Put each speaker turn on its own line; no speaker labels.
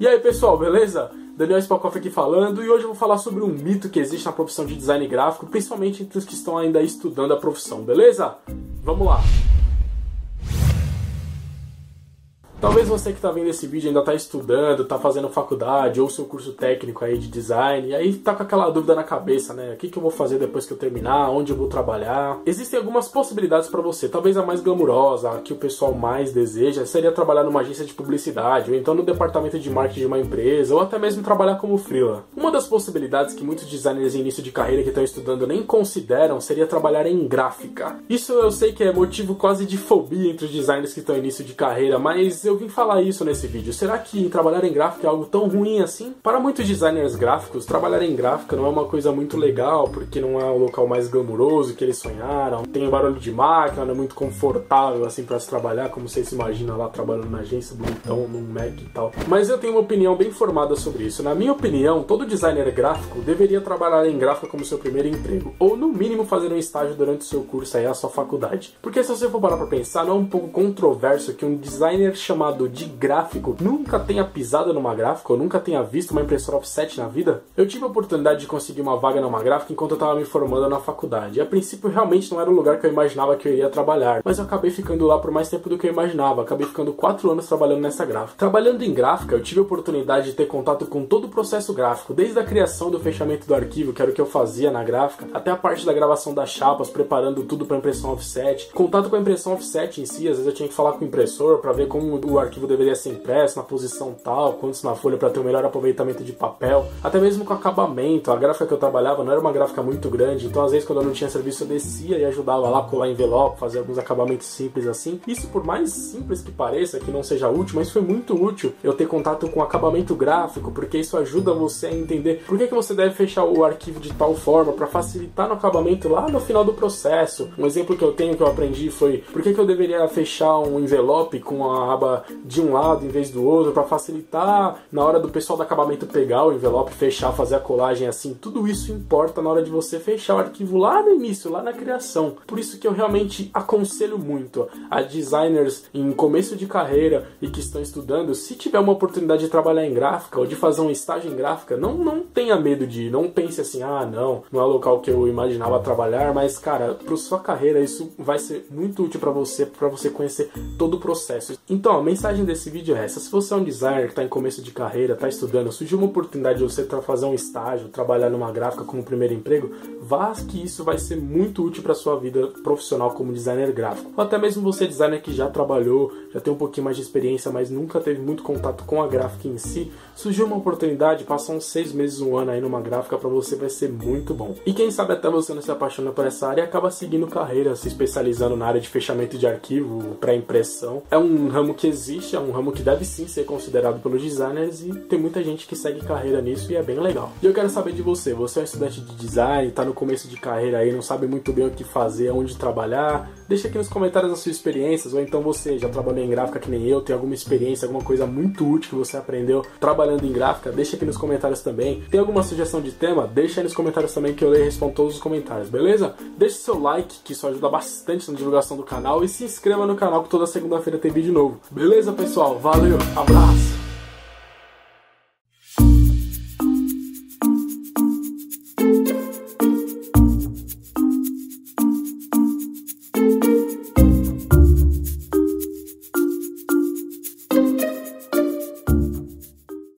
E aí pessoal, beleza? Daniel Spakoff aqui falando e hoje eu vou falar sobre um mito que existe na profissão de design gráfico, principalmente entre os que estão ainda estudando a profissão, beleza? Vamos lá! Talvez você que está vendo esse vídeo ainda está estudando, está fazendo faculdade ou seu curso técnico aí de design, e aí está com aquela dúvida na cabeça, né? O que, que eu vou fazer depois que eu terminar? Onde eu vou trabalhar? Existem algumas possibilidades para você. Talvez a mais glamurosa, a que o pessoal mais deseja, seria trabalhar numa agência de publicidade, ou então no departamento de marketing de uma empresa, ou até mesmo trabalhar como freela. Uma das possibilidades que muitos designers em início de carreira que estão estudando nem consideram seria trabalhar em gráfica. Isso eu sei que é motivo quase de fobia entre os designers que estão em início de carreira, mas eu vim falar isso nesse vídeo. Será que trabalhar em gráfica é algo tão ruim assim? Para muitos designers gráficos, trabalhar em gráfica não é uma coisa muito legal, porque não é o local mais glamuroso que eles sonharam. Tem barulho de máquina, não é muito confortável assim para se trabalhar, como você se imagina lá trabalhando na agência bonitão, num Mac e tal. Mas eu tenho uma opinião bem formada sobre isso. Na minha opinião, todo designer gráfico deveria trabalhar em gráfica como seu primeiro emprego, ou no mínimo fazer um estágio durante o seu curso aí, a sua faculdade. Porque se você for parar pra pensar, não é um pouco controverso que um designer chamado chamado de gráfico nunca tenha pisado numa gráfica ou nunca tenha visto uma impressora offset na vida? Eu tive a oportunidade de conseguir uma vaga numa gráfica enquanto eu estava me formando na faculdade. E a princípio realmente não era o lugar que eu imaginava que eu iria trabalhar, mas eu acabei ficando lá por mais tempo do que eu imaginava. Acabei ficando 4 anos trabalhando nessa gráfica. Trabalhando em gráfica, eu tive a oportunidade de ter contato com todo o processo gráfico, desde a criação do fechamento do arquivo, que era o que eu fazia na gráfica, até a parte da gravação das chapas, preparando tudo para impressão offset. Contato com a impressão offset em si, às vezes eu tinha que falar com o impressor para ver como o arquivo deveria ser impresso na posição tal, quantos na folha para ter o um melhor aproveitamento de papel, até mesmo com acabamento. A gráfica que eu trabalhava não era uma gráfica muito grande, então às vezes quando eu não tinha serviço eu descia e ajudava lá a colar envelope, fazer alguns acabamentos simples assim. Isso por mais simples que pareça, que não seja útil, mas foi muito útil eu ter contato com acabamento gráfico, porque isso ajuda você a entender por que, que você deve fechar o arquivo de tal forma para facilitar no acabamento lá no final do processo. Um exemplo que eu tenho que eu aprendi foi por que, que eu deveria fechar um envelope com a aba de um lado em vez do outro para facilitar na hora do pessoal do acabamento pegar o envelope, fechar, fazer a colagem assim. Tudo isso importa na hora de você fechar o arquivo lá no início, lá na criação. Por isso que eu realmente aconselho muito a designers em começo de carreira e que estão estudando, se tiver uma oportunidade de trabalhar em gráfica ou de fazer um estágio em gráfica, não, não tenha medo de ir, não pense assim, ah, não, não é o local que eu imaginava trabalhar, mas cara, para sua carreira isso vai ser muito útil para você, para você conhecer todo o processo. Então, mensagem desse vídeo é essa. Se você é um designer que está em começo de carreira, está estudando, surgiu uma oportunidade de você fazer um estágio, trabalhar numa gráfica como primeiro emprego, vá que isso vai ser muito útil para sua vida profissional como designer gráfico. Ou até mesmo você, designer que já trabalhou, já tem um pouquinho mais de experiência, mas nunca teve muito contato com a gráfica em si, surgiu uma oportunidade, passar uns seis meses, um ano aí numa gráfica para você vai ser muito bom. E quem sabe até você não se apaixona por essa área e acaba seguindo carreira, se especializando na área de fechamento de arquivo, pré-impressão. É um ramo que existe é um ramo que deve sim ser considerado pelos designers e tem muita gente que segue carreira nisso e é bem legal. E eu quero saber de você, você é um estudante de design, está no começo de carreira aí, não sabe muito bem o que fazer, onde trabalhar, deixa aqui nos comentários as suas experiências, ou então você já trabalhou em gráfica que nem eu, tem alguma experiência, alguma coisa muito útil que você aprendeu trabalhando em gráfica, deixa aqui nos comentários também. Tem alguma sugestão de tema? Deixa aí nos comentários também que eu leio e respondo todos os comentários, beleza? Deixe seu like, que isso ajuda bastante na divulgação do canal, e se inscreva no canal que toda segunda-feira tem vídeo novo. Beleza, pessoal? Valeu, abraço!